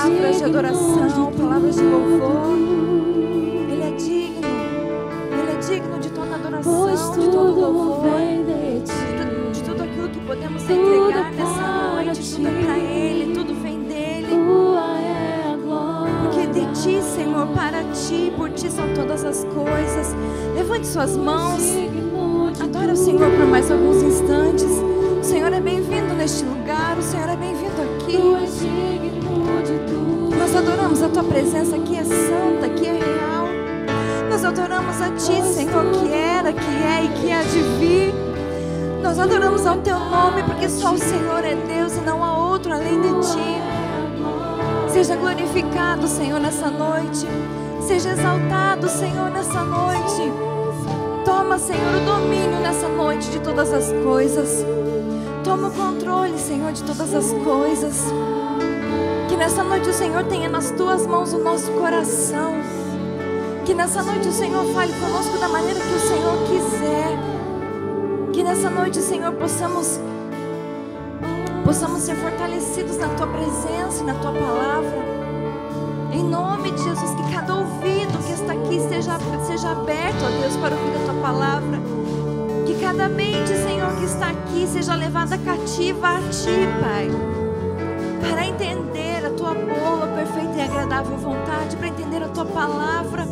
palavras de adoração, palavras de louvor. Ele é digno. Ele é digno de toda adoração, de todo louvor, de, de tudo aquilo que podemos entregar nessa noite. Tudo é para Ele, tudo vem dele. Porque de ti, Senhor, para ti, por ti são todas as coisas. Levante suas mãos. Adora o Senhor por mais alguns instantes. O Senhor é bem-vindo neste lugar. Presença que é santa, que é real. Nós adoramos a ti, Senhor, que era, que é e que há de vir. Nós adoramos ao teu nome, porque só o Senhor é Deus e não há outro além de ti. Seja glorificado, Senhor, nessa noite. Seja exaltado, Senhor, nessa noite. Toma, Senhor, o domínio nessa noite de todas as coisas. Toma o controle, Senhor, de todas as coisas. Nessa noite o Senhor tenha nas tuas mãos o nosso coração. Que nessa noite o Senhor fale conosco da maneira que o Senhor quiser. Que nessa noite, Senhor, possamos possamos ser fortalecidos na tua presença e na tua palavra. Em nome de Jesus, que cada ouvido que está aqui seja, seja aberto, ó Deus, para ouvir a tua palavra. Que cada mente, Senhor, que está aqui seja levada cativa a ti, Pai. Para entender a tua boa, perfeita e agradável vontade, para entender a tua palavra.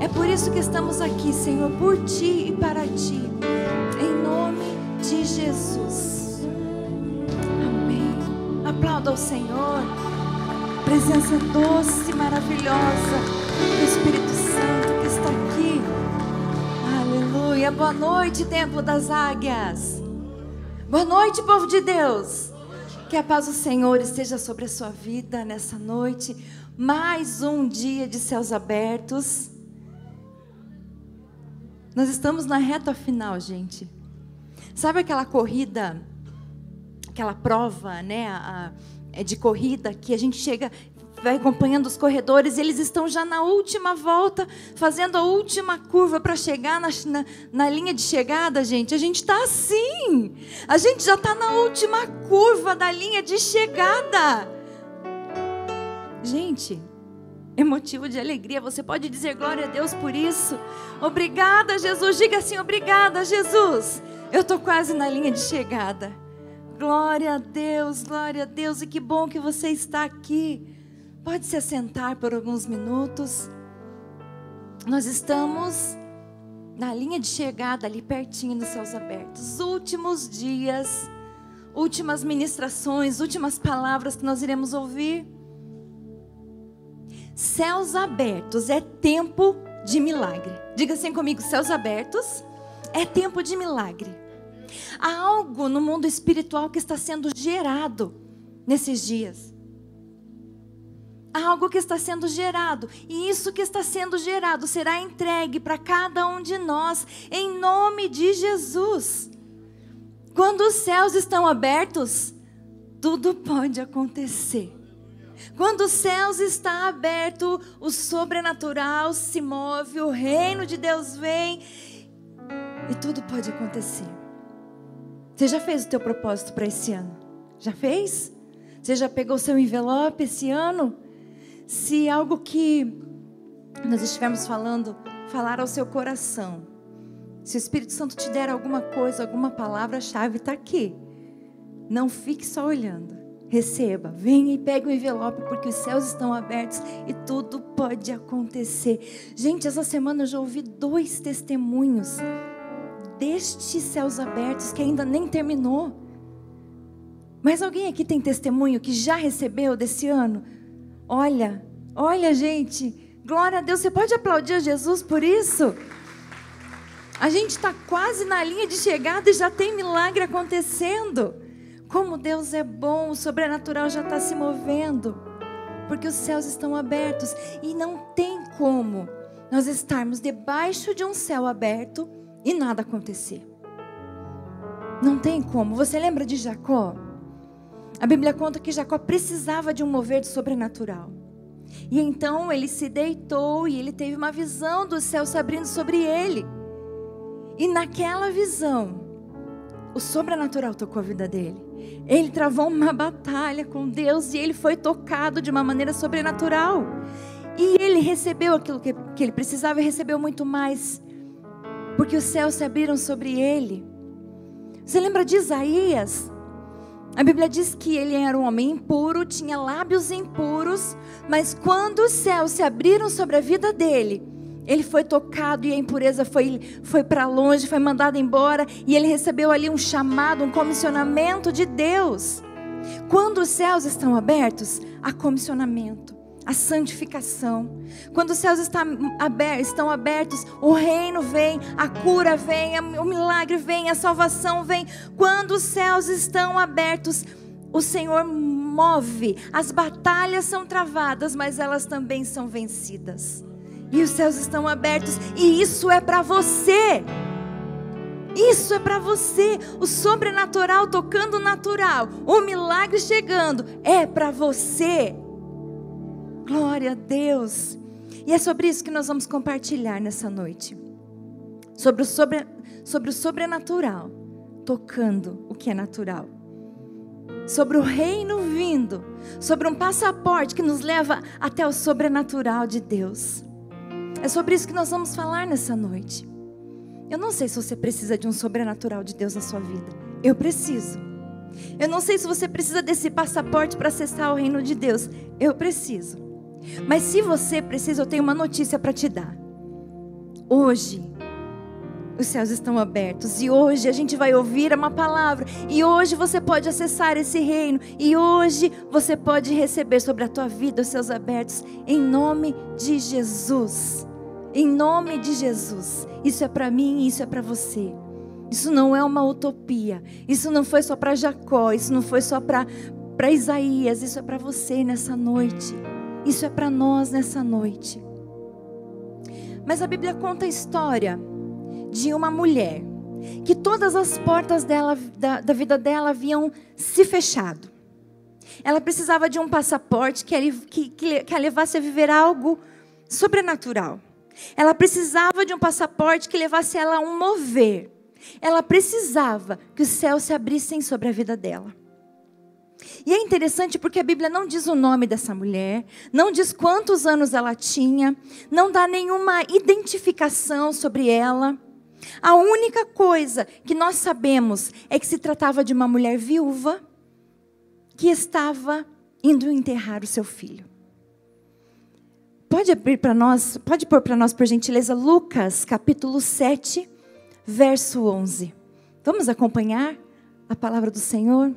É por isso que estamos aqui, Senhor, por ti e para ti. Em nome de Jesus. Amém. Aplauda ao Senhor. Presença doce e maravilhosa do Espírito Santo que está aqui. Aleluia. Boa noite, Templo das Águias. Boa noite, povo de Deus. Que a paz do Senhor esteja sobre a sua vida nessa noite. Mais um dia de céus abertos. Nós estamos na reta final, gente. Sabe aquela corrida, aquela prova, né, a, a, de corrida que a gente chega, vai acompanhando os corredores, eles estão já na última volta, fazendo a última curva para chegar na, na, na, linha de chegada, gente. A gente está assim. A gente já está na última curva da linha de chegada. Gente, é motivo de alegria. Você pode dizer glória a Deus por isso. Obrigada, Jesus. Diga assim: obrigada, Jesus. Eu estou quase na linha de chegada. Glória a Deus, glória a Deus. E que bom que você está aqui. Pode se assentar por alguns minutos. Nós estamos na linha de chegada, ali pertinho nos céus abertos. Últimos dias, últimas ministrações, últimas palavras que nós iremos ouvir. Céus abertos é tempo de milagre. Diga assim comigo: céus abertos é tempo de milagre. Há algo no mundo espiritual que está sendo gerado nesses dias. Algo que está sendo gerado, e isso que está sendo gerado será entregue para cada um de nós, em nome de Jesus. Quando os céus estão abertos, tudo pode acontecer. Quando os céus está aberto, o sobrenatural se move, o reino de Deus vem e tudo pode acontecer. Você já fez o teu propósito para esse ano? Já fez? Você já pegou seu envelope esse ano? Se algo que nós estivermos falando, falar ao seu coração, se o Espírito Santo te der alguma coisa, alguma palavra-chave, está aqui. Não fique só olhando. Receba, venha e pegue o envelope, porque os céus estão abertos e tudo pode acontecer. Gente, essa semana eu já ouvi dois testemunhos destes céus abertos que ainda nem terminou. Mas alguém aqui tem testemunho que já recebeu desse ano? Olha, olha, gente, glória a Deus. Você pode aplaudir a Jesus por isso? A gente está quase na linha de chegada e já tem milagre acontecendo. Como Deus é bom, o sobrenatural já está se movendo, porque os céus estão abertos e não tem como nós estarmos debaixo de um céu aberto e nada acontecer. Não tem como. Você lembra de Jacó? A Bíblia conta que Jacó precisava de um mover sobrenatural. E então ele se deitou e ele teve uma visão do céu se abrindo sobre ele. E naquela visão, o sobrenatural tocou a vida dele. Ele travou uma batalha com Deus e ele foi tocado de uma maneira sobrenatural. E ele recebeu aquilo que, que ele precisava e recebeu muito mais, porque os céus se abriram sobre ele. Você lembra de Isaías? A Bíblia diz que ele era um homem impuro, tinha lábios impuros, mas quando os céus se abriram sobre a vida dele, ele foi tocado e a impureza foi, foi para longe, foi mandada embora, e ele recebeu ali um chamado, um comissionamento de Deus. Quando os céus estão abertos, há comissionamento, a santificação. Quando os céus estão abertos, o reino vem, a cura vem, o milagre vem, a salvação vem. Quando os céus estão abertos, o Senhor move. As batalhas são travadas, mas elas também são vencidas e os céus estão abertos, e isso é para você. Isso é para você. O sobrenatural tocando o natural, o milagre chegando, é para você. Glória a Deus. E é sobre isso que nós vamos compartilhar nessa noite. Sobre o, sobre, sobre o sobrenatural, tocando o que é natural. Sobre o reino vindo, sobre um passaporte que nos leva até o sobrenatural de Deus. É sobre isso que nós vamos falar nessa noite. Eu não sei se você precisa de um sobrenatural de Deus na sua vida. Eu preciso. Eu não sei se você precisa desse passaporte para acessar o reino de Deus. Eu preciso. Mas se você precisa, eu tenho uma notícia para te dar. Hoje, os céus estão abertos e hoje a gente vai ouvir uma palavra e hoje você pode acessar esse reino e hoje você pode receber sobre a tua vida os céus abertos em nome de Jesus. Em nome de Jesus. Isso é para mim, isso é para você. Isso não é uma utopia. Isso não foi só para Jacó, isso não foi só para para Isaías, isso é para você nessa noite. Isso é para nós nessa noite. Mas a Bíblia conta a história de uma mulher que todas as portas dela, da, da vida dela haviam se fechado. Ela precisava de um passaporte que, que, que, que a levasse a viver algo sobrenatural. Ela precisava de um passaporte que levasse ela a um mover. Ela precisava que os céus se abrissem sobre a vida dela. E é interessante porque a Bíblia não diz o nome dessa mulher, não diz quantos anos ela tinha, não dá nenhuma identificação sobre ela. A única coisa que nós sabemos é que se tratava de uma mulher viúva que estava indo enterrar o seu filho. Pode abrir para nós, pode pôr para nós, por gentileza, Lucas capítulo 7, verso 11. Vamos acompanhar a palavra do Senhor?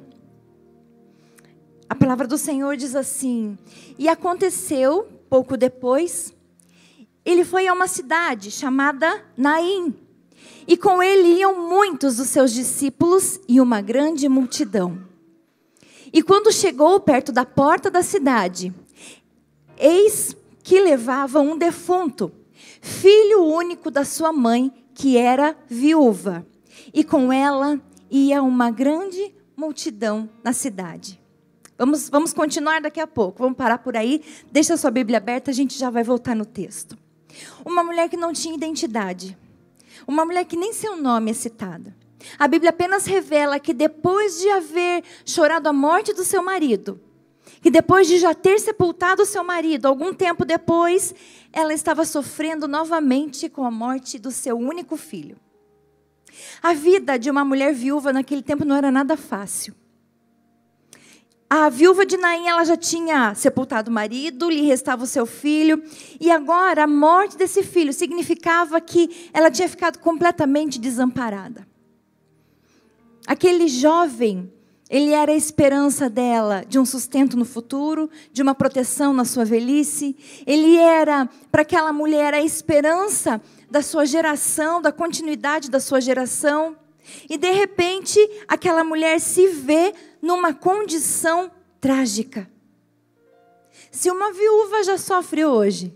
A palavra do Senhor diz assim: E aconteceu, pouco depois, ele foi a uma cidade chamada Naim, e com ele iam muitos dos seus discípulos e uma grande multidão. E quando chegou perto da porta da cidade, eis que levava um defunto, filho único da sua mãe, que era viúva. E com ela ia uma grande multidão na cidade. Vamos, vamos continuar daqui a pouco. Vamos parar por aí. Deixa a sua Bíblia aberta, a gente já vai voltar no texto. Uma mulher que não tinha identidade. Uma mulher que nem seu nome é citado. A Bíblia apenas revela que depois de haver chorado a morte do seu marido, que depois de já ter sepultado seu marido, algum tempo depois, ela estava sofrendo novamente com a morte do seu único filho. A vida de uma mulher viúva naquele tempo não era nada fácil. A viúva de Naim, ela já tinha sepultado o marido, lhe restava o seu filho, e agora a morte desse filho significava que ela tinha ficado completamente desamparada. Aquele jovem ele era a esperança dela de um sustento no futuro, de uma proteção na sua velhice. Ele era, para aquela mulher, a esperança da sua geração, da continuidade da sua geração. E, de repente, aquela mulher se vê numa condição trágica. Se uma viúva já sofre hoje,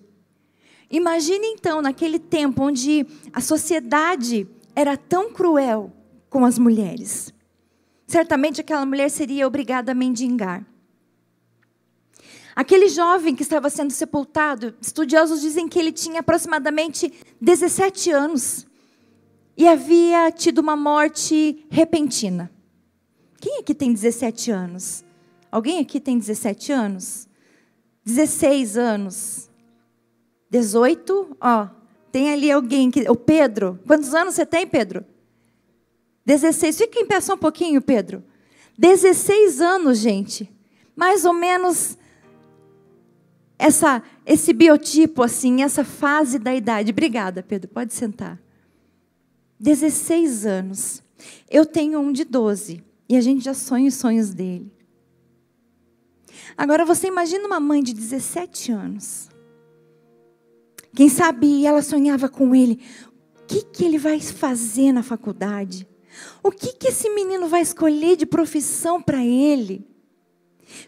imagine então naquele tempo onde a sociedade era tão cruel com as mulheres certamente aquela mulher seria obrigada a mendigar. Aquele jovem que estava sendo sepultado, estudiosos dizem que ele tinha aproximadamente 17 anos e havia tido uma morte repentina. Quem aqui tem 17 anos? Alguém aqui tem 17 anos? 16 anos? 18? Ó, tem ali alguém que. O Pedro. Quantos anos você tem, Pedro? 16. Fica em pé só um pouquinho, Pedro. 16 anos, gente. Mais ou menos essa, esse biotipo, assim, essa fase da idade. Obrigada, Pedro. Pode sentar. 16 anos. Eu tenho um de 12. E a gente já sonha os sonhos dele. Agora você imagina uma mãe de 17 anos. Quem sabe ela sonhava com ele. O que, que ele vai fazer na faculdade? O que, que esse menino vai escolher de profissão para ele?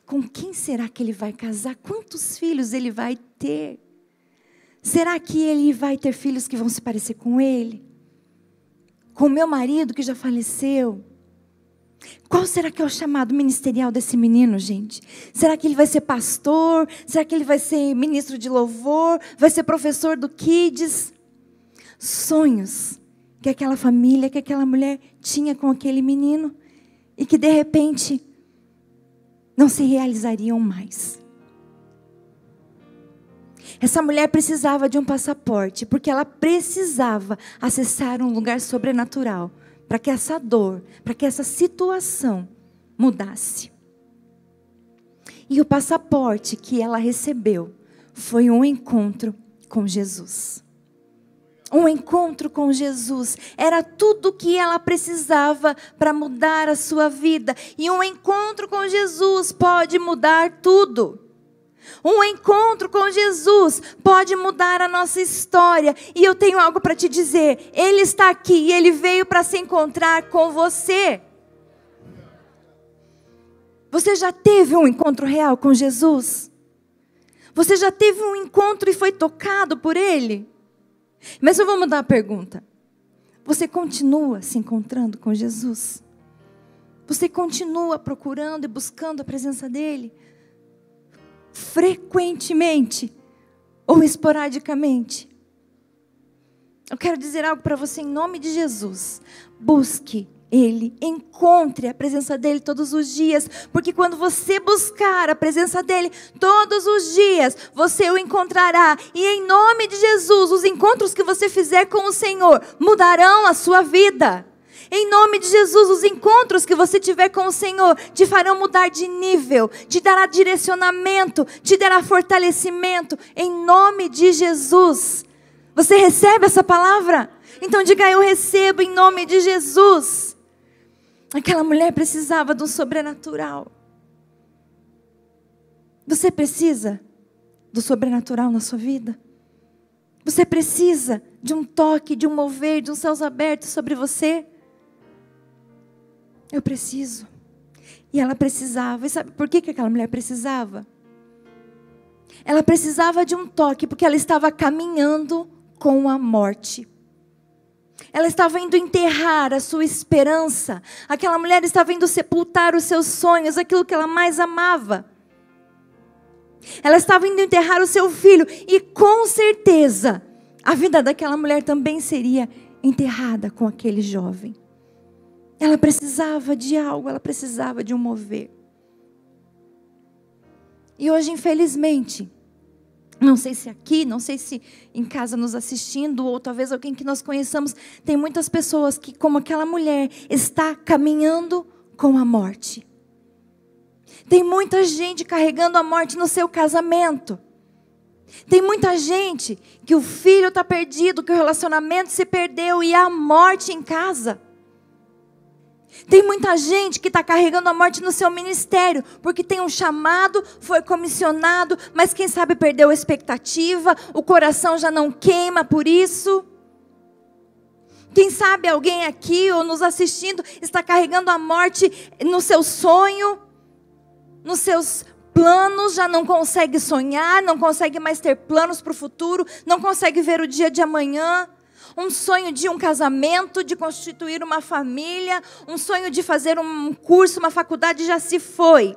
Com quem será que ele vai casar? Quantos filhos ele vai ter? Será que ele vai ter filhos que vão se parecer com ele? Com meu marido que já faleceu? Qual será que é o chamado ministerial desse menino, gente? Será que ele vai ser pastor? Será que ele vai ser ministro de louvor? Vai ser professor do Kids? Sonhos que aquela família, que aquela mulher tinha com aquele menino e que de repente não se realizariam mais. Essa mulher precisava de um passaporte, porque ela precisava acessar um lugar sobrenatural para que essa dor, para que essa situação mudasse. E o passaporte que ela recebeu foi um encontro com Jesus. Um encontro com Jesus era tudo o que ela precisava para mudar a sua vida. E um encontro com Jesus pode mudar tudo. Um encontro com Jesus pode mudar a nossa história. E eu tenho algo para te dizer. Ele está aqui e ele veio para se encontrar com você. Você já teve um encontro real com Jesus? Você já teve um encontro e foi tocado por ele? Mas eu vou mudar a pergunta. Você continua se encontrando com Jesus? Você continua procurando e buscando a presença dEle? Frequentemente ou esporadicamente? Eu quero dizer algo para você em nome de Jesus. Busque ele, encontre a presença dele todos os dias, porque quando você buscar a presença dele todos os dias, você o encontrará. E em nome de Jesus, os encontros que você fizer com o Senhor mudarão a sua vida. Em nome de Jesus, os encontros que você tiver com o Senhor te farão mudar de nível, te dará direcionamento, te dará fortalecimento. Em nome de Jesus. Você recebe essa palavra? Então diga eu recebo em nome de Jesus. Aquela mulher precisava do sobrenatural. Você precisa do sobrenatural na sua vida? Você precisa de um toque, de um mover, de um céus abertos sobre você? Eu preciso. E ela precisava. E sabe por que, que aquela mulher precisava? Ela precisava de um toque, porque ela estava caminhando com a morte. Ela estava indo enterrar a sua esperança. Aquela mulher estava indo sepultar os seus sonhos, aquilo que ela mais amava. Ela estava indo enterrar o seu filho. E com certeza, a vida daquela mulher também seria enterrada com aquele jovem. Ela precisava de algo, ela precisava de um mover. E hoje, infelizmente, não sei se aqui, não sei se em casa nos assistindo, ou talvez alguém que nós conheçamos. Tem muitas pessoas que, como aquela mulher, está caminhando com a morte. Tem muita gente carregando a morte no seu casamento. Tem muita gente que o filho está perdido, que o relacionamento se perdeu e há morte em casa. Tem muita gente que está carregando a morte no seu ministério, porque tem um chamado, foi comissionado, mas quem sabe perdeu a expectativa, o coração já não queima por isso. Quem sabe alguém aqui ou nos assistindo está carregando a morte no seu sonho, nos seus planos, já não consegue sonhar, não consegue mais ter planos para o futuro, não consegue ver o dia de amanhã um sonho de um casamento, de constituir uma família, um sonho de fazer um curso, uma faculdade já se foi.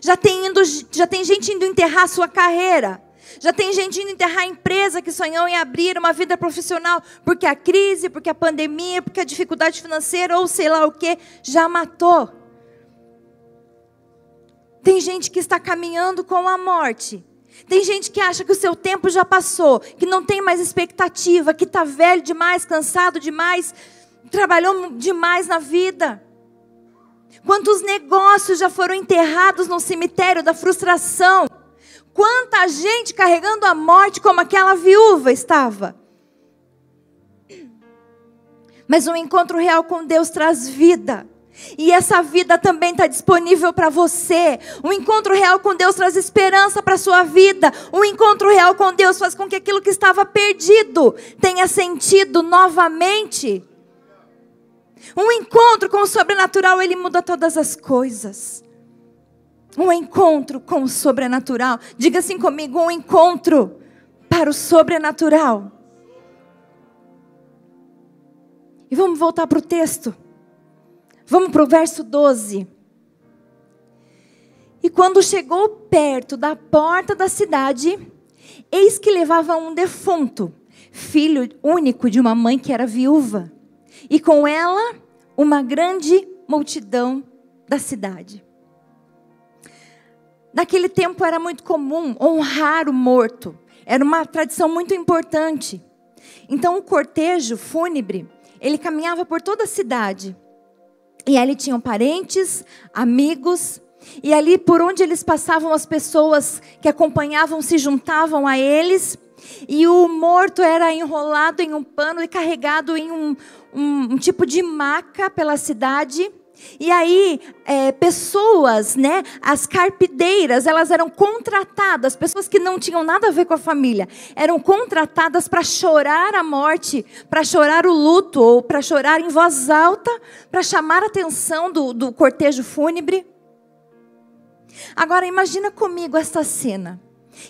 Já tem, indo, já tem gente indo enterrar a sua carreira. Já tem gente indo enterrar a empresa que sonhou em abrir uma vida profissional, porque a crise, porque a pandemia, porque a dificuldade financeira ou sei lá o que, já matou. Tem gente que está caminhando com a morte. Tem gente que acha que o seu tempo já passou, que não tem mais expectativa, que está velho demais, cansado demais, trabalhou demais na vida. Quantos negócios já foram enterrados no cemitério da frustração? Quanta gente carregando a morte como aquela viúva estava. Mas um encontro real com Deus traz vida. E essa vida também está disponível para você. Um encontro real com Deus traz esperança para a sua vida. Um encontro real com Deus faz com que aquilo que estava perdido tenha sentido novamente. Um encontro com o sobrenatural, ele muda todas as coisas. Um encontro com o sobrenatural. Diga assim comigo: um encontro para o sobrenatural. E vamos voltar para o texto. Vamos para o verso 12. E quando chegou perto da porta da cidade, eis que levava um defunto, filho único de uma mãe que era viúva, e com ela uma grande multidão da cidade. Naquele tempo era muito comum honrar o morto, era uma tradição muito importante. Então o cortejo fúnebre, ele caminhava por toda a cidade e ali tinham parentes, amigos, e ali por onde eles passavam, as pessoas que acompanhavam se juntavam a eles. E o morto era enrolado em um pano e carregado em um, um, um tipo de maca pela cidade. E aí, é, pessoas, né, as carpideiras, elas eram contratadas, pessoas que não tinham nada a ver com a família, eram contratadas para chorar a morte, para chorar o luto, ou para chorar em voz alta, para chamar a atenção do, do cortejo fúnebre. Agora, imagina comigo essa cena.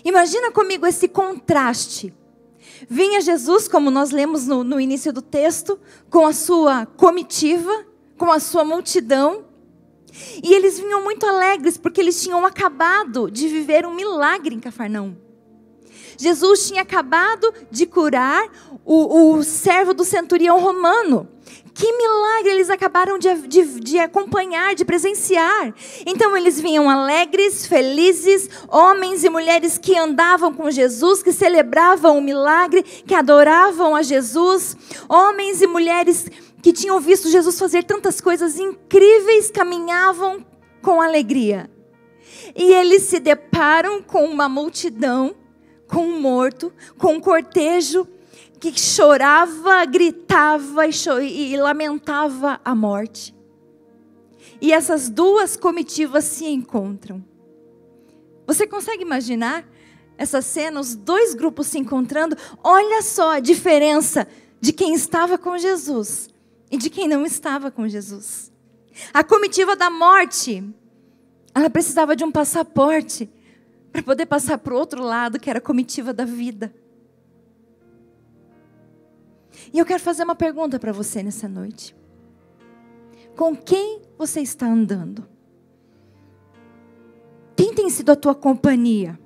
Imagina comigo esse contraste. Vinha Jesus, como nós lemos no, no início do texto, com a sua comitiva, com a sua multidão. E eles vinham muito alegres porque eles tinham acabado de viver um milagre em Cafarnaum. Jesus tinha acabado de curar o, o servo do centurião romano. Que milagre eles acabaram de, de, de, acompanhar, de presenciar. Então eles vinham alegres, felizes, homens e mulheres que andavam com Jesus, que celebravam o milagre, que adoravam a Jesus, homens e mulheres que tinham visto Jesus fazer tantas coisas incríveis, caminhavam com alegria. E eles se deparam com uma multidão, com um morto, com um cortejo que chorava, gritava e, e lamentava a morte. E essas duas comitivas se encontram. Você consegue imaginar essa cena, os dois grupos se encontrando? Olha só a diferença de quem estava com Jesus e de quem não estava com Jesus. A comitiva da morte, ela precisava de um passaporte para poder passar para o outro lado, que era a comitiva da vida. E eu quero fazer uma pergunta para você nessa noite. Com quem você está andando? Quem tem sido a tua companhia?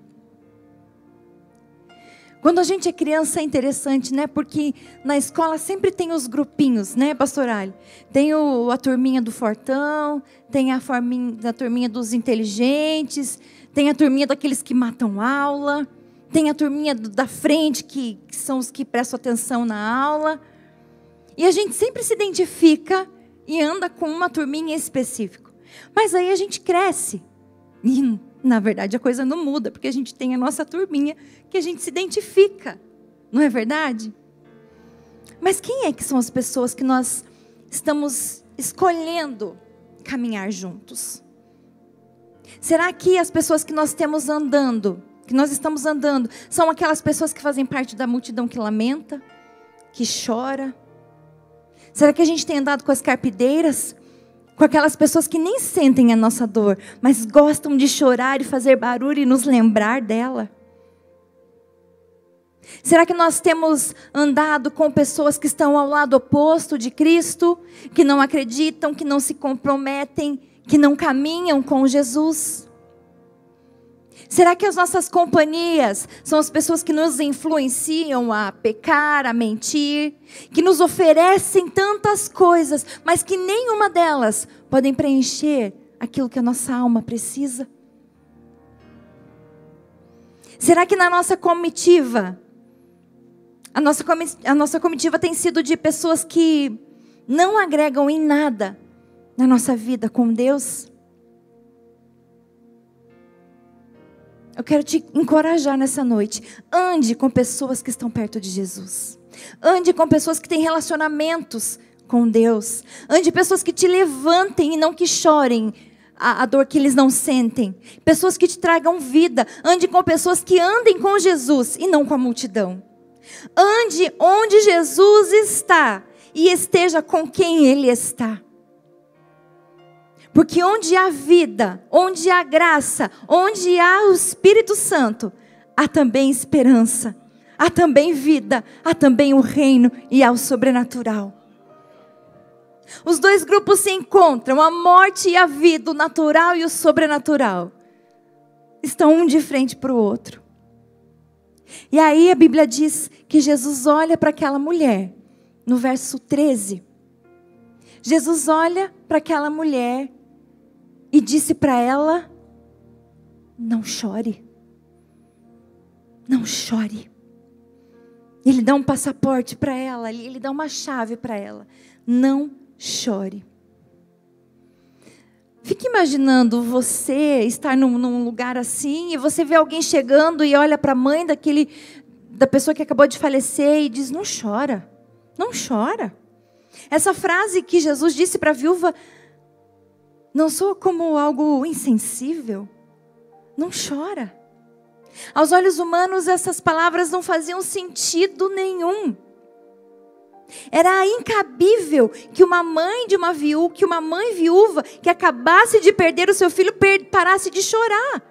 Quando a gente é criança é interessante, né? Porque na escola sempre tem os grupinhos, né, pastoralho? Tem o, a turminha do fortão, tem a, forminha, a turminha dos inteligentes, tem a turminha daqueles que matam aula, tem a turminha do, da frente, que, que são os que prestam atenção na aula. E a gente sempre se identifica e anda com uma turminha em específico. Mas aí a gente cresce. E na verdade, a coisa não muda, porque a gente tem a nossa turminha que a gente se identifica, não é verdade? Mas quem é que são as pessoas que nós estamos escolhendo caminhar juntos? Será que as pessoas que nós temos andando, que nós estamos andando, são aquelas pessoas que fazem parte da multidão que lamenta, que chora? Será que a gente tem andado com as carpideiras, com aquelas pessoas que nem sentem a nossa dor, mas gostam de chorar e fazer barulho e nos lembrar dela? Será que nós temos andado com pessoas que estão ao lado oposto de Cristo, que não acreditam, que não se comprometem, que não caminham com Jesus? Será que as nossas companhias são as pessoas que nos influenciam a pecar, a mentir, que nos oferecem tantas coisas, mas que nenhuma delas podem preencher aquilo que a nossa alma precisa? Será que na nossa comitiva, a nossa, a nossa comitiva tem sido de pessoas que não agregam em nada na nossa vida com Deus? Eu quero te encorajar nessa noite. Ande com pessoas que estão perto de Jesus. Ande com pessoas que têm relacionamentos com Deus. Ande pessoas que te levantem e não que chorem a, a, dor que eles não sentem. Pessoas que te tragam vida. Ande com pessoas que andem com Jesus e não com a multidão. Ande onde Jesus está e esteja com quem Ele está. Porque onde há vida, onde há graça, onde há o Espírito Santo, há também esperança, há também vida, há também o reino e há o sobrenatural. Os dois grupos se encontram, a morte e a vida, o natural e o sobrenatural. Estão um de frente para o outro. E aí a Bíblia diz que Jesus olha para aquela mulher, no verso 13. Jesus olha para aquela mulher e disse para ela: Não chore. Não chore. Ele dá um passaporte para ela, ele dá uma chave para ela. Não chore. Fique imaginando você estar num, num, lugar assim e você vê alguém chegando e olha para a mãe daquele da pessoa que acabou de falecer e diz: "Não chora. Não chora". Essa frase que Jesus disse para a viúva não soa como algo insensível? Não chora. Aos olhos humanos, essas palavras não faziam sentido nenhum. Era incabível que uma mãe de uma viúva, que uma mãe viúva que acabasse de perder o seu filho parasse de chorar.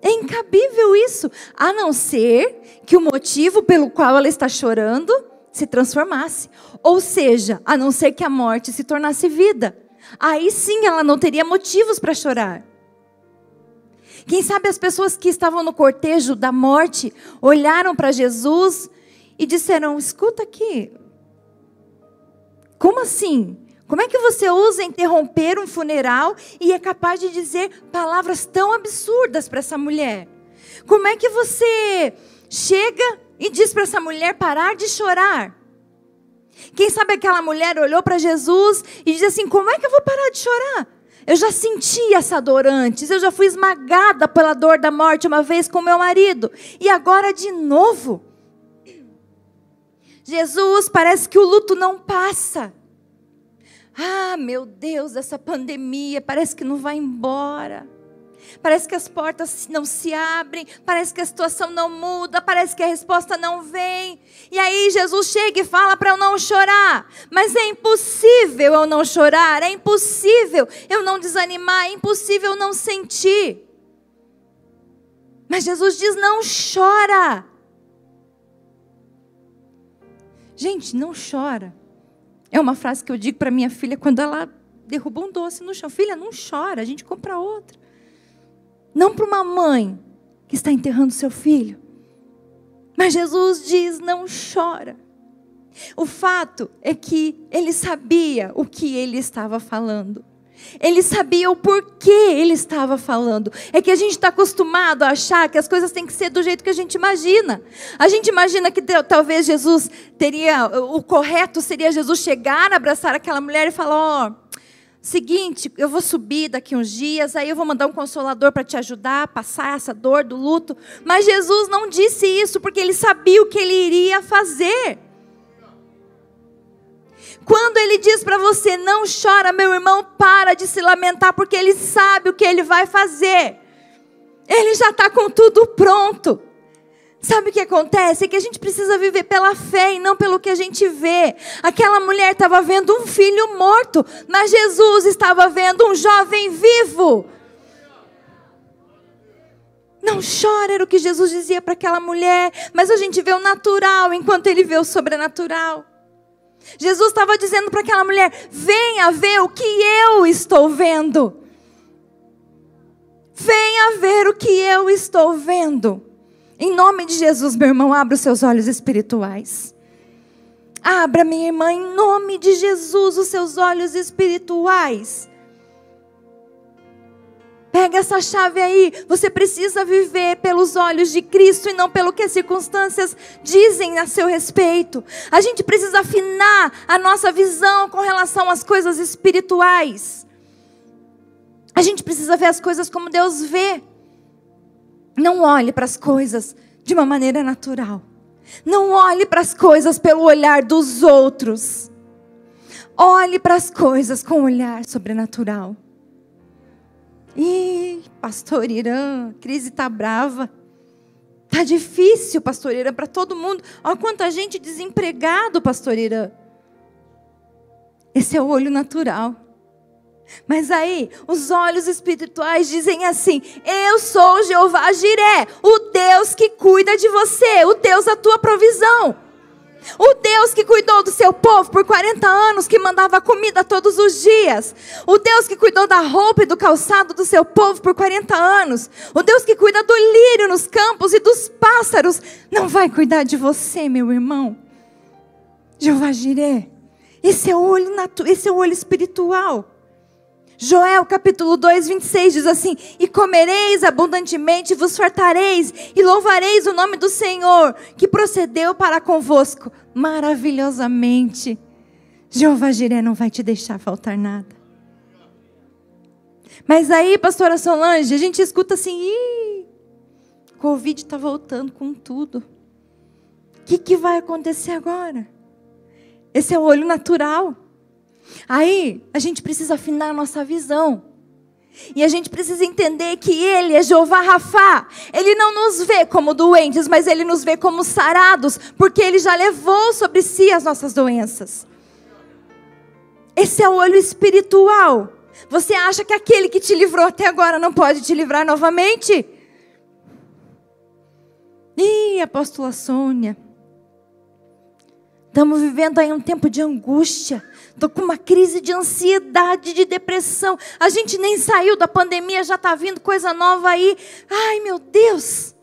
É incabível isso, a não ser que o motivo pelo qual ela está chorando se transformasse. Ou seja, a não ser que a morte se tornasse vida aí sim ela não teria motivos para chorar. Quem sabe as pessoas que estavam no cortejo da morte olharam para Jesus e disseram: Escuta aqui, como assim? Como é que você ousa interromper um funeral e é capaz de dizer palavras tão absurdas para essa mulher? Como é que você chega e diz para essa mulher parar de chorar? Quem sabe aquela mulher olhou para Jesus e disse assim: Como é que eu vou parar de chorar? Eu já senti essa dor antes, eu já fui esmagada pela dor da morte uma vez com meu marido, e agora de novo. Jesus, parece que o luto não passa. Ah, meu Deus, essa pandemia parece que não vai embora. Parece que as portas não se abrem, parece que a situação não muda, parece que a resposta não vem. Jesus chega e fala para eu não chorar. Mas é impossível eu não chorar, é impossível eu não desanimar, é impossível eu não sentir. Mas Jesus diz: não chora. Gente, não chora. É uma frase que eu digo para minha filha quando ela derruba um doce no chão: Filha, não chora, a gente compra outro. Não para uma mãe que está enterrando seu filho. Mas Jesus diz: não chora. O fato é que ele sabia o que ele estava falando. Ele sabia o porquê ele estava falando. É que a gente está acostumado a achar que as coisas têm que ser do jeito que a gente imagina. A gente imagina que talvez Jesus teria, o correto seria Jesus chegar, abraçar aquela mulher e falar: Ó, oh, Seguinte, eu vou subir daqui uns dias, aí eu vou mandar um consolador para te ajudar a passar essa dor do luto. Mas Jesus não disse isso porque ele sabia o que ele iria fazer. Quando ele diz para você, não chora, meu irmão, para de se lamentar, porque ele sabe o que ele vai fazer. Ele já está com tudo pronto. Sabe o que acontece? É que a gente precisa viver pela fé e não pelo que a gente vê. Aquela mulher estava vendo um filho morto, mas Jesus estava vendo um jovem vivo. Não chora, era o que Jesus dizia para aquela mulher, mas a gente vê o natural enquanto ele vê o sobrenatural. Jesus estava dizendo para aquela mulher: venha ver o que eu estou vendo. Venha ver o que eu estou vendo. Em nome de Jesus, meu irmão, abra os seus olhos espirituais. Abra, minha irmã, em nome de Jesus, os seus olhos espirituais. Pega essa chave aí. Você precisa viver pelos olhos de Cristo e não pelo que as circunstâncias dizem a seu respeito. A gente precisa afinar a nossa visão com relação às coisas espirituais. A gente precisa ver as coisas como Deus vê. Não olhe para as coisas de uma maneira natural. Não olhe para as coisas pelo olhar dos outros. Olhe para as coisas com um olhar sobrenatural. Ih, pastor Irã, crise tá brava. Tá difícil, pastor Irã, para todo mundo. Olha quanta gente desempregado, pastor Irã. Esse é o olho natural. Mas aí, os olhos espirituais dizem assim: Eu sou Jeová Jiré, o Deus que cuida de você, o Deus da tua provisão. O Deus que cuidou do seu povo por 40 anos, que mandava comida todos os dias. O Deus que cuidou da roupa e do calçado do seu povo por 40 anos. O Deus que cuida do lírio nos campos e dos pássaros. Não vai cuidar de você, meu irmão. Jeová Jireh. Esse é o olho, esse é o olho espiritual. Joel capítulo 2, 26 diz assim: E comereis abundantemente, vos fartareis, e louvareis o nome do Senhor, que procedeu para convosco maravilhosamente. Jeová Jiré não vai te deixar faltar nada. Mas aí, pastora Solange, a gente escuta assim: Ih, Covid está voltando com tudo. O que, que vai acontecer agora? Esse é o olho natural. Aí a gente precisa afinar a nossa visão. E a gente precisa entender que Ele é Jeová Rafá. Ele não nos vê como doentes, mas Ele nos vê como sarados, porque Ele já levou sobre si as nossas doenças. Esse é o olho espiritual. Você acha que aquele que te livrou até agora não pode te livrar novamente? Ih, apóstola Sônia. Estamos vivendo aí um tempo de angústia. Estou com uma crise de ansiedade, de depressão. A gente nem saiu da pandemia, já está vindo coisa nova aí. Ai, meu Deus.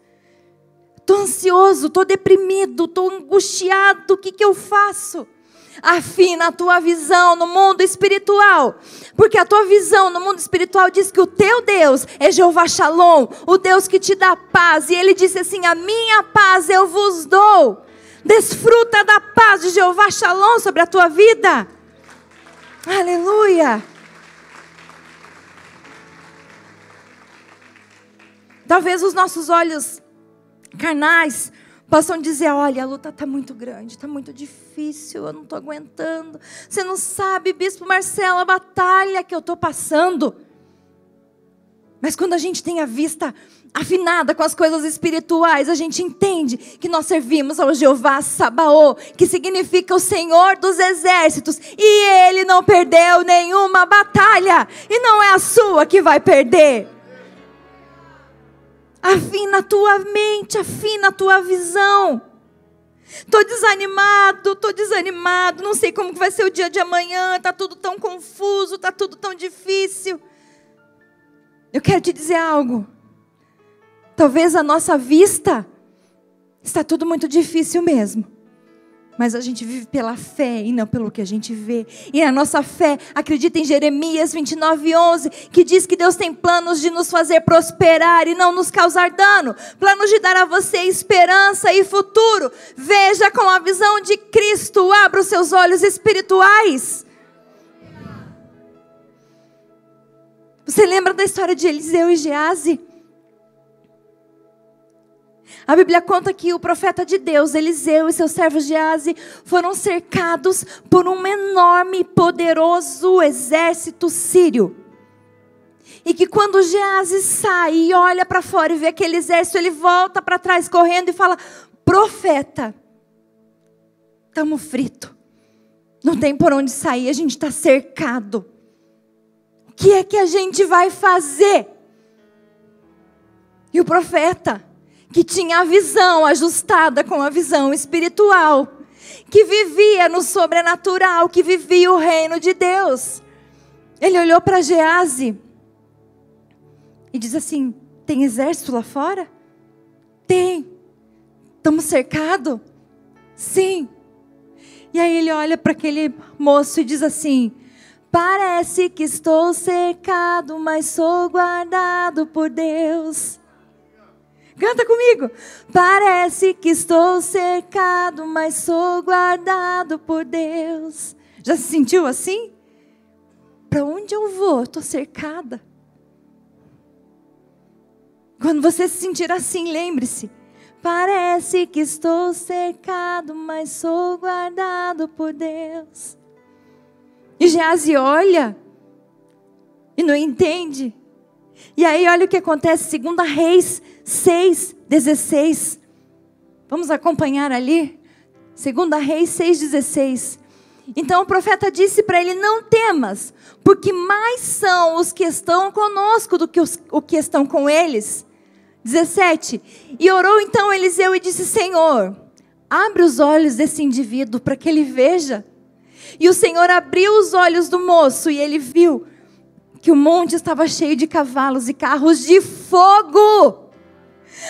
Estou ansioso, estou deprimido, estou angustiado. O que, que eu faço? Afina a tua visão no mundo espiritual. Porque a tua visão no mundo espiritual diz que o teu Deus é Jeová Shalom, o Deus que te dá paz. E ele disse assim: A minha paz eu vos dou. Desfruta da paz de Jeová Shalom sobre a tua vida. Aleluia. Talvez os nossos olhos carnais possam dizer: olha, a luta está muito grande, está muito difícil, eu não estou aguentando. Você não sabe, Bispo Marcelo, a batalha que eu estou passando. Mas quando a gente tem a vista afinada com as coisas espirituais, a gente entende que nós servimos ao Jeová Sabaô, que significa o Senhor dos exércitos, e ele não perdeu nenhuma batalha, e não é a sua que vai perder. Afina a tua mente, afina a tua visão. Tô desanimado, tô desanimado, não sei como vai ser o dia de amanhã, tá tudo tão confuso, tá tudo tão difícil. Eu quero te dizer algo. Talvez a nossa vista está tudo muito difícil mesmo. Mas a gente vive pela fé e não pelo que a gente vê. E a nossa fé acredita em Jeremias 29, 11, que diz que Deus tem planos de nos fazer prosperar e não nos causar dano. Planos de dar a você esperança e futuro. Veja com a visão de Cristo. Abra os seus olhos espirituais. Você lembra da história de Eliseu e Gease? A Bíblia conta que o profeta de Deus, Eliseu e seus servos de Aze, foram cercados por um enorme e poderoso exército sírio. E que quando Gease sai e olha para fora e vê aquele exército, ele volta para trás correndo e fala: Profeta, estamos fritos. Não tem por onde sair, a gente está cercado. O que é que a gente vai fazer? E o profeta, que tinha a visão ajustada com a visão espiritual, que vivia no sobrenatural, que vivia o reino de Deus. Ele olhou para Gease e diz assim: Tem exército lá fora? Tem. Estamos cercados? Sim. E aí ele olha para aquele moço e diz assim: Parece que estou cercado, mas sou guardado por Deus. Canta comigo. Parece que estou cercado, mas sou guardado por Deus. Já se sentiu assim? Para onde eu vou? Estou cercada. Quando você se sentir assim, lembre-se. Parece que estou cercado, mas sou guardado por Deus. E Geazi olha e não entende. E aí olha o que acontece, segunda Reis 6, 16. Vamos acompanhar ali? Segunda Reis 6, 16. Então o profeta disse para ele: Não temas, porque mais são os que estão conosco do que os o que estão com eles. 17. E orou então Eliseu e disse: Senhor, abre os olhos desse indivíduo para que ele veja. E o Senhor abriu os olhos do moço e ele viu que o monte estava cheio de cavalos e carros de fogo.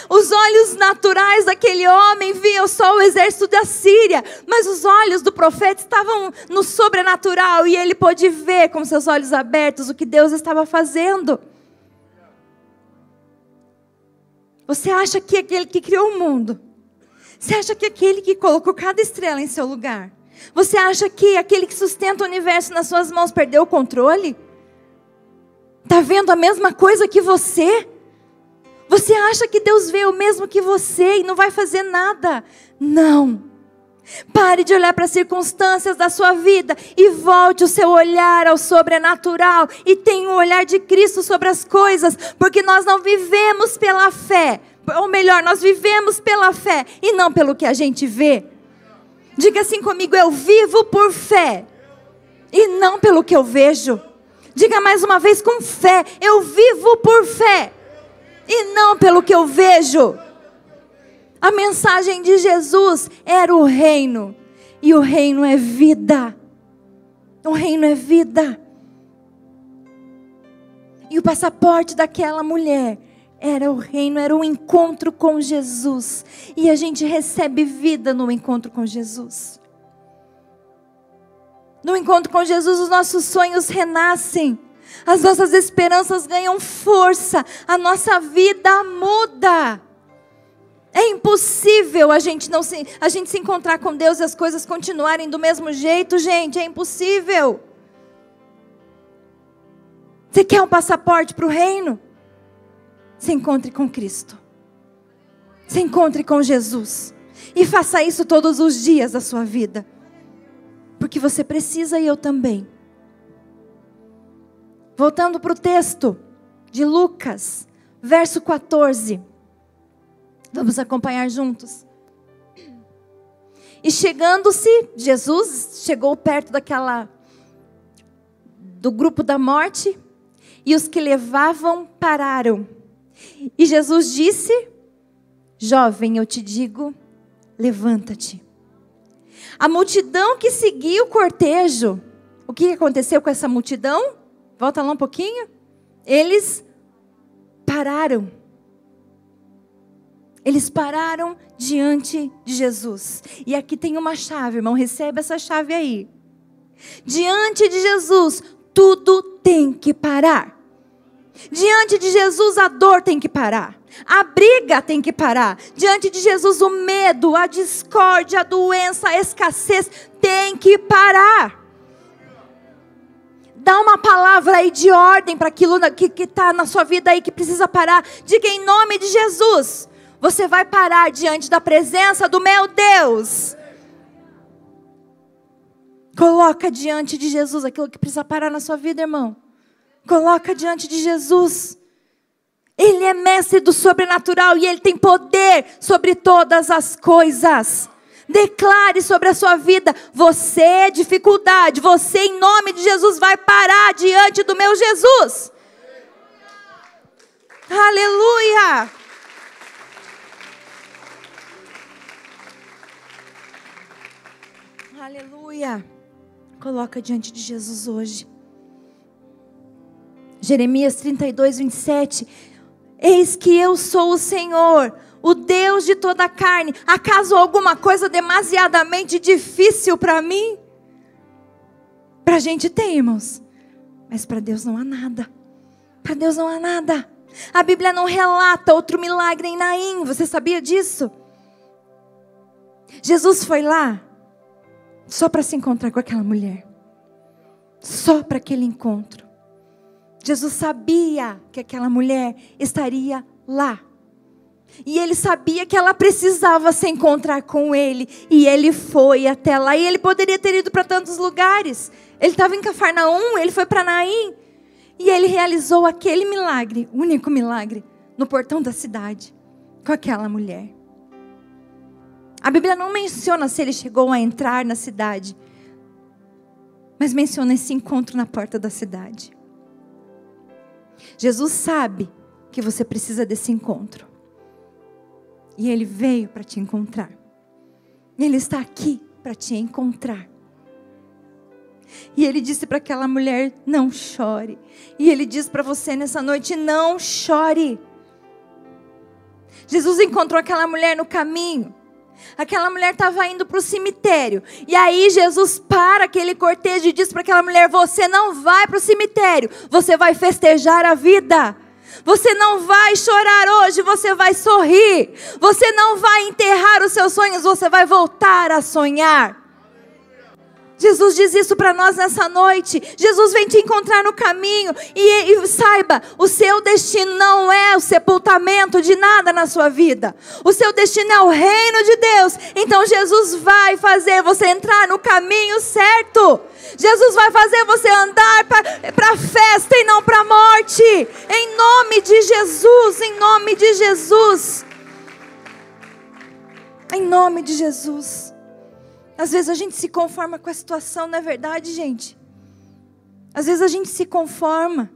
Os olhos naturais daquele homem viam só o exército da Síria, mas os olhos do profeta estavam no sobrenatural e ele pôde ver com seus olhos abertos o que Deus estava fazendo. Você acha que aquele que criou o mundo, você acha que aquele que colocou cada estrela em seu lugar, você acha que aquele que sustenta o universo nas suas mãos perdeu o controle? Está vendo a mesma coisa que você? Você acha que Deus vê o mesmo que você e não vai fazer nada? Não. Pare de olhar para as circunstâncias da sua vida e volte o seu olhar ao sobrenatural e tenha o olhar de Cristo sobre as coisas, porque nós não vivemos pela fé, ou melhor, nós vivemos pela fé e não pelo que a gente vê. Diga assim comigo: eu vivo por fé e não pelo que eu vejo. Diga mais uma vez com fé: eu vivo por fé e não pelo que eu vejo. A mensagem de Jesus era o reino, e o reino é vida. O reino é vida. E o passaporte daquela mulher era o reino, era o encontro com Jesus. E a gente recebe vida no encontro com Jesus. No encontro com Jesus, os nossos sonhos renascem as nossas esperanças ganham força, a nossa vida muda. É impossível a gente não se, a gente se encontrar com Deus e as coisas continuarem do mesmo jeito, gente, é impossível. Você quer um passaporte para o reino? Se encontre com Cristo. Se encontre com Jesus. E faça isso todos os dias da sua vida. Porque você precisa e eu também. Voltando para o texto de Lucas, verso 14. Vamos acompanhar juntos. E chegando-se, Jesus chegou perto daquela do grupo da morte, e os que levavam pararam. E Jesus disse: Jovem, eu te digo, levanta-te. A multidão que seguia o cortejo, o que aconteceu com essa multidão? Volta lá um pouquinho. Eles pararam. Eles pararam diante de Jesus. E aqui tem uma chave, irmão. Receba essa chave aí. Diante de Jesus, tudo tem que parar. Diante de Jesus, a dor tem que parar. A briga tem que parar. Diante de Jesus, o medo, a discórdia, a doença, a escassez tem que parar. Dá uma palavra aí de ordem para aquilo que está na sua vida aí que precisa parar. Diga em nome de Jesus. Você vai parar diante da presença do meu Deus. Coloca diante de Jesus aquilo que precisa parar na sua vida, irmão. Coloca diante de Jesus. Ele é mestre do sobrenatural e ele tem poder sobre todas as coisas. Declare sobre a sua vida: você é dificuldade, você, em nome de Jesus, vai parar diante do meu Jesus. Aleluia! Aleluia! Coloca diante de Jesus hoje. Jeremias 32, 27. Eis que eu sou o Senhor, o Deus de toda a carne. Acaso alguma coisa demasiadamente difícil para mim? Para a gente tem, irmãos. Mas para Deus não há nada. Para Deus não há nada. A Bíblia não relata outro milagre em Naim. Você sabia disso? Jesus foi lá só para se encontrar com aquela mulher. Só para aquele encontro. Jesus sabia que aquela mulher estaria lá. E ele sabia que ela precisava se encontrar com ele. E ele foi até lá. E ele poderia ter ido para tantos lugares. Ele estava em Cafarnaum, ele foi para Naim. E ele realizou aquele milagre, único milagre, no portão da cidade, com aquela mulher. A Bíblia não menciona se ele chegou a entrar na cidade, mas menciona esse encontro na porta da cidade. Jesus sabe que você precisa desse encontro. E ele veio para te encontrar. Ele está aqui para te encontrar. E ele disse para aquela mulher: não chore. E ele diz para você nessa noite: não chore. Jesus encontrou aquela mulher no caminho. Aquela mulher estava indo para o cemitério. E aí Jesus para aquele cortejo e diz para aquela mulher: Você não vai para o cemitério, você vai festejar a vida. Você não vai chorar hoje, você vai sorrir. Você não vai enterrar os seus sonhos, você vai voltar a sonhar. Jesus diz isso para nós nessa noite. Jesus vem te encontrar no caminho. E, e, saiba: o seu destino não é o sepultamento de nada na sua vida. O seu destino é o reino de Deus. Então Jesus vai fazer você entrar no caminho certo. Jesus vai fazer você andar para a festa e não para a morte. Em nome de Jesus, em nome de Jesus. Em nome de Jesus. Às vezes a gente se conforma com a situação, não é verdade, gente? Às vezes a gente se conforma.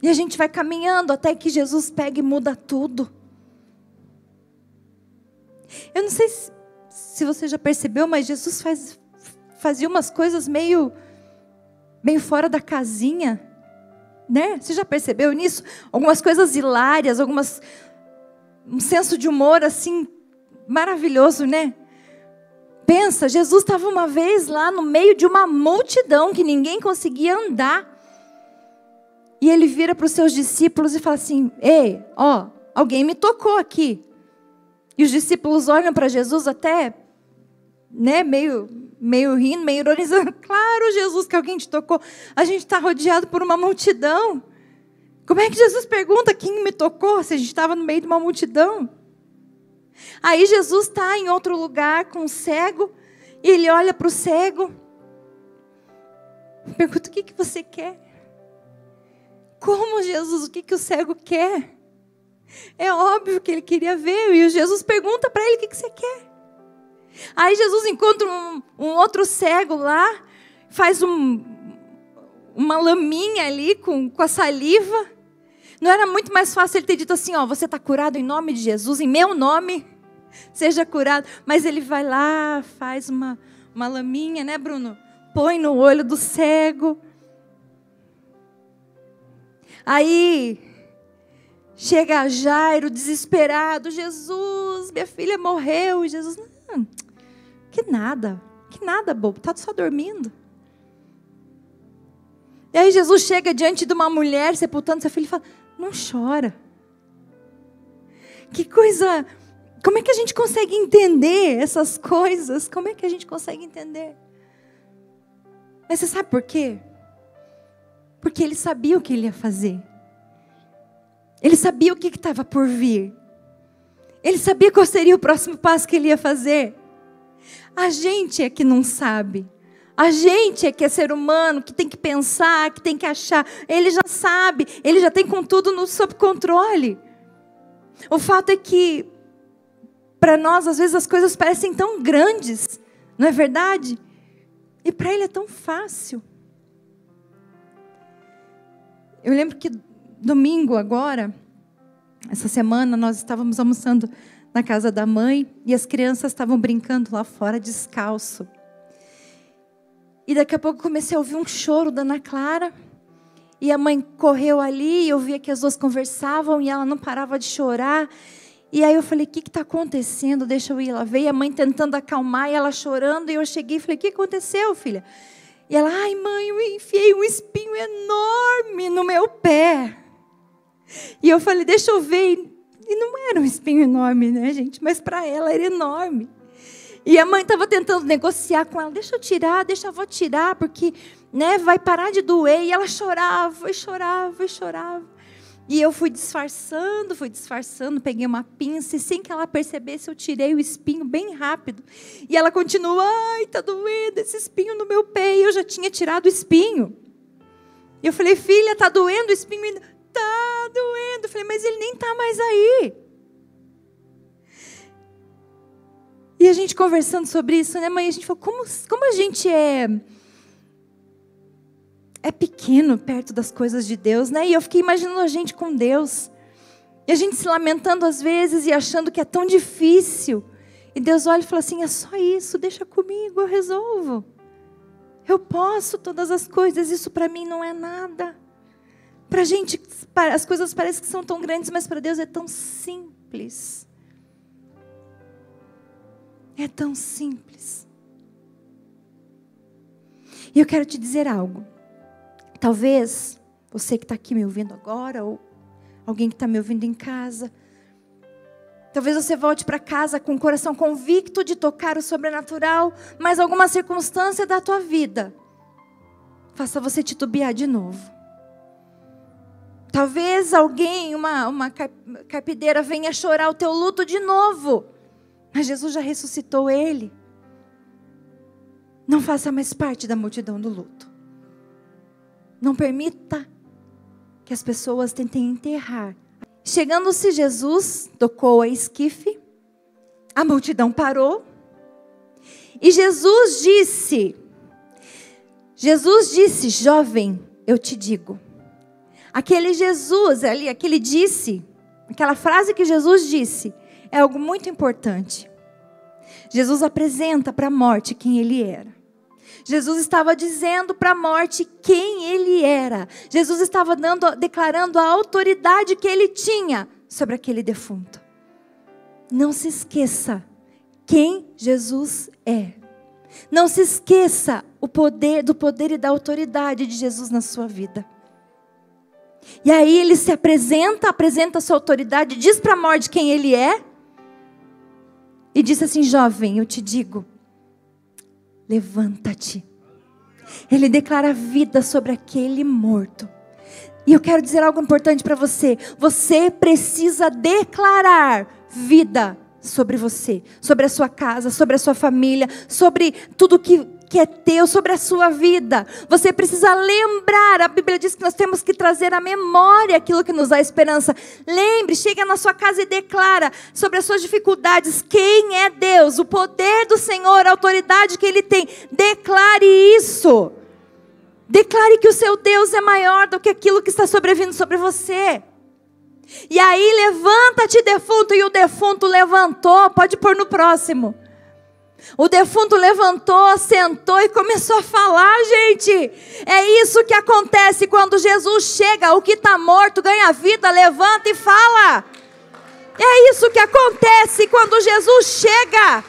E a gente vai caminhando até que Jesus pega e muda tudo. Eu não sei se, se você já percebeu, mas Jesus faz, fazia umas coisas meio, meio fora da casinha. Né? Você já percebeu nisso? Algumas coisas hilárias, algumas um senso de humor assim maravilhoso, né? Pensa, Jesus estava uma vez lá no meio de uma multidão que ninguém conseguia andar. E ele vira para os seus discípulos e fala assim: Ei, ó, alguém me tocou aqui. E os discípulos olham para Jesus até, né, meio, meio rindo, meio ironizando. Claro, Jesus, que alguém te tocou. A gente está rodeado por uma multidão. Como é que Jesus pergunta quem me tocou se a gente estava no meio de uma multidão? Aí Jesus está em outro lugar com o cego, e ele olha para o cego, pergunta: o que, que você quer? Como Jesus, o que, que o cego quer? É óbvio que ele queria ver, e Jesus pergunta para ele: o que, que você quer? Aí Jesus encontra um, um outro cego lá, faz um, uma laminha ali com, com a saliva. Não era muito mais fácil ele ter dito assim: Ó, você está curado em nome de Jesus, em meu nome? Seja curado. Mas ele vai lá, faz uma, uma laminha, né, Bruno? Põe no olho do cego. Aí chega Jairo desesperado: Jesus, minha filha morreu. Jesus, não, que nada, que nada, bobo, está só dormindo. E aí Jesus chega diante de uma mulher sepultando seu filho e fala: Não chora. Que coisa como é que a gente consegue entender essas coisas? Como é que a gente consegue entender? Mas você sabe por quê? Porque ele sabia o que ele ia fazer. Ele sabia o que estava por vir. Ele sabia qual seria o próximo passo que ele ia fazer. A gente é que não sabe. A gente é que é ser humano, que tem que pensar, que tem que achar. Ele já sabe, ele já tem com tudo no, sob controle. O fato é que para nós, às vezes, as coisas parecem tão grandes, não é verdade? E para Ele é tão fácil. Eu lembro que domingo agora, essa semana, nós estávamos almoçando na casa da mãe e as crianças estavam brincando lá fora descalço. E daqui a pouco comecei a ouvir um choro da Ana Clara. E a mãe correu ali e eu via que as duas conversavam e ela não parava de chorar. E aí eu falei, o que está acontecendo? Deixa eu ir lá ver. E a mãe tentando acalmar e ela chorando. E eu cheguei e falei, o que aconteceu, filha? E ela, ai mãe, eu enfiei um espinho enorme no meu pé. E eu falei, deixa eu ver. E não era um espinho enorme, né, gente? Mas para ela era enorme. E a mãe estava tentando negociar com ela, deixa eu tirar, deixa a avó tirar, porque né, vai parar de doer. E ela chorava, e chorava, e chorava. E eu fui disfarçando, fui disfarçando, peguei uma pinça e sem que ela percebesse, eu tirei o espinho bem rápido. E ela continua, ai, tá doendo esse espinho no meu pé. E eu já tinha tirado o espinho. E eu falei, filha, tá doendo o espinho? Tá doendo. Eu falei, mas ele nem tá mais aí. E a gente conversando sobre isso, né, mãe? A gente falou, como, como a gente é é pequeno perto das coisas de Deus, né? E eu fiquei imaginando a gente com Deus. E a gente se lamentando às vezes e achando que é tão difícil. E Deus olha e fala assim: é só isso, deixa comigo, eu resolvo. Eu posso todas as coisas, isso para mim não é nada. Para a gente, as coisas parecem que são tão grandes, mas para Deus é tão simples. É tão simples. E eu quero te dizer algo. Talvez você que está aqui me ouvindo agora, ou alguém que está me ouvindo em casa, talvez você volte para casa com o coração convicto de tocar o sobrenatural, mas alguma circunstância da tua vida faça você titubear de novo. Talvez alguém, uma, uma carpideira, venha chorar o teu luto de novo, mas Jesus já ressuscitou ele. Não faça mais parte da multidão do luto. Não permita que as pessoas tentem enterrar. Chegando-se Jesus, tocou a esquife, a multidão parou, e Jesus disse: Jesus disse, jovem, eu te digo. Aquele Jesus ali, aquele disse, aquela frase que Jesus disse, é algo muito importante. Jesus apresenta para a morte quem ele era. Jesus estava dizendo para a morte quem ele era. Jesus estava dando, declarando a autoridade que ele tinha sobre aquele defunto. Não se esqueça quem Jesus é. Não se esqueça o poder do poder e da autoridade de Jesus na sua vida. E aí ele se apresenta, apresenta a sua autoridade, diz para a morte quem ele é. E diz assim: Jovem, eu te digo, levanta-te. Ele declara vida sobre aquele morto. E eu quero dizer algo importante para você. Você precisa declarar vida sobre você, sobre a sua casa, sobre a sua família, sobre tudo que que é teu sobre a sua vida. Você precisa lembrar. A Bíblia diz que nós temos que trazer à memória aquilo que nos dá esperança. Lembre, chega na sua casa e declara sobre as suas dificuldades quem é Deus, o poder do Senhor, a autoridade que Ele tem. Declare isso. Declare que o seu Deus é maior do que aquilo que está sobrevindo sobre você. E aí, levanta-te, defunto, e o defunto levantou. Pode pôr no próximo. O defunto levantou, sentou e começou a falar, gente. É isso que acontece quando Jesus chega. O que está morto ganha vida, levanta e fala. É isso que acontece quando Jesus chega.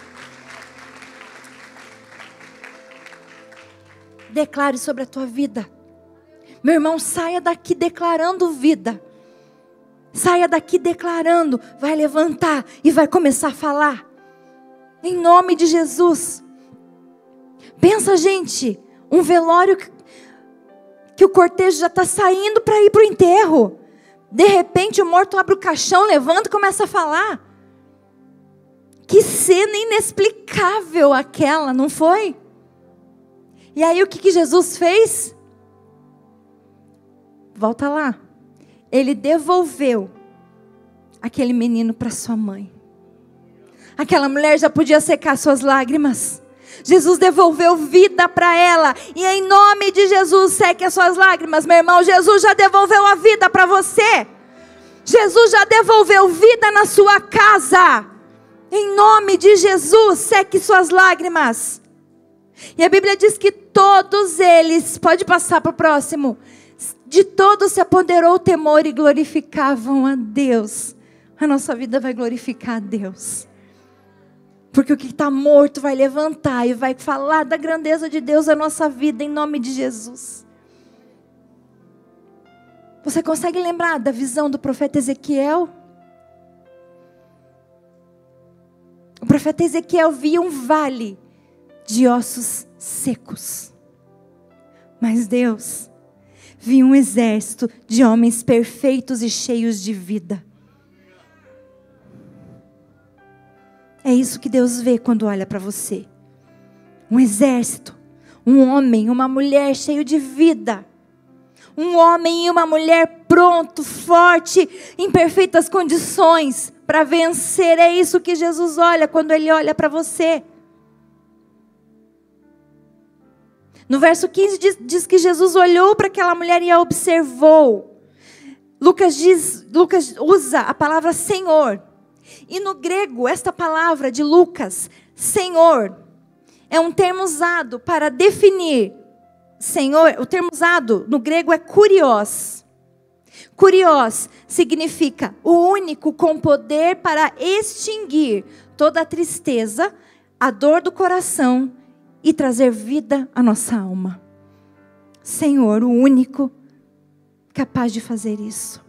Declare sobre a tua vida. Meu irmão, saia daqui declarando vida. Saia daqui declarando. Vai levantar e vai começar a falar. Em nome de Jesus. Pensa, gente, um velório que, que o cortejo já está saindo para ir para o enterro. De repente o morto abre o caixão, levanta e começa a falar. Que cena inexplicável aquela, não foi? E aí o que, que Jesus fez? Volta lá. Ele devolveu aquele menino para sua mãe. Aquela mulher já podia secar suas lágrimas. Jesus devolveu vida para ela. E em nome de Jesus, seque as suas lágrimas, meu irmão. Jesus já devolveu a vida para você. Jesus já devolveu vida na sua casa. Em nome de Jesus, seque suas lágrimas. E a Bíblia diz que todos eles, pode passar para o próximo, de todos se apoderou o temor e glorificavam a Deus. A nossa vida vai glorificar a Deus. Porque o que está morto vai levantar e vai falar da grandeza de Deus na nossa vida, em nome de Jesus. Você consegue lembrar da visão do profeta Ezequiel? O profeta Ezequiel via um vale de ossos secos. Mas Deus via um exército de homens perfeitos e cheios de vida. É isso que Deus vê quando olha para você. Um exército, um homem, uma mulher cheio de vida. Um homem e uma mulher pronto, forte, em perfeitas condições para vencer. É isso que Jesus olha quando ele olha para você. No verso 15 diz, diz que Jesus olhou para aquela mulher e a observou. Lucas diz, Lucas usa a palavra Senhor. E no grego, esta palavra de Lucas, Senhor, é um termo usado para definir Senhor, o termo usado no grego é kurios. Kurios significa o único com poder para extinguir toda a tristeza, a dor do coração e trazer vida à nossa alma. Senhor, o único capaz de fazer isso.